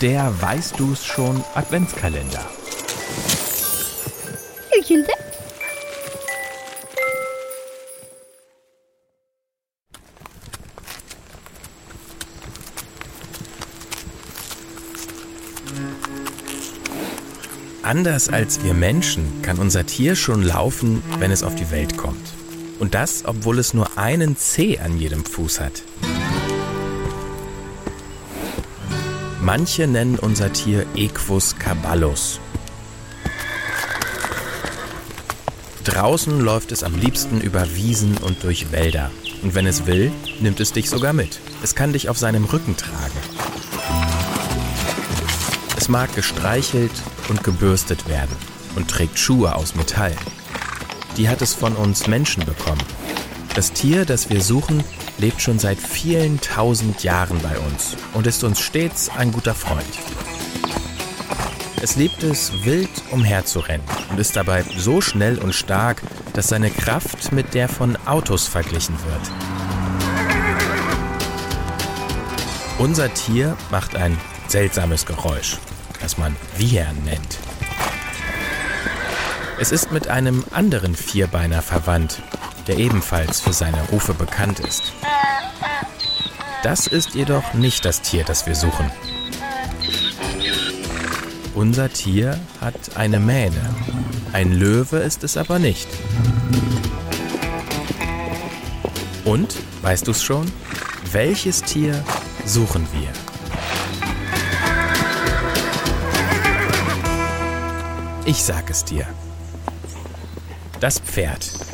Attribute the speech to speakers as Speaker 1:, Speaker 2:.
Speaker 1: der Weißt du's schon Adventskalender. Anders als wir Menschen kann unser Tier schon laufen, wenn es auf die Welt kommt. Und das, obwohl es nur einen Zeh an jedem Fuß hat. Manche nennen unser Tier Equus caballus. Draußen läuft es am liebsten über Wiesen und durch Wälder. Und wenn es will, nimmt es dich sogar mit. Es kann dich auf seinem Rücken tragen. Es mag gestreichelt und gebürstet werden und trägt Schuhe aus Metall. Die hat es von uns Menschen bekommen. Das Tier, das wir suchen, lebt schon seit vielen tausend Jahren bei uns und ist uns stets ein guter Freund. Es liebt es, wild umherzurennen und ist dabei so schnell und stark, dass seine Kraft mit der von Autos verglichen wird. Unser Tier macht ein seltsames Geräusch, das man Wiehern nennt. Es ist mit einem anderen Vierbeiner verwandt, der ebenfalls für seine Rufe bekannt ist. Das ist jedoch nicht das Tier, das wir suchen. Unser Tier hat eine Mähne. Ein Löwe ist es aber nicht. Und, weißt du es schon? Welches Tier suchen wir? Ich sag es dir. Das Pferd.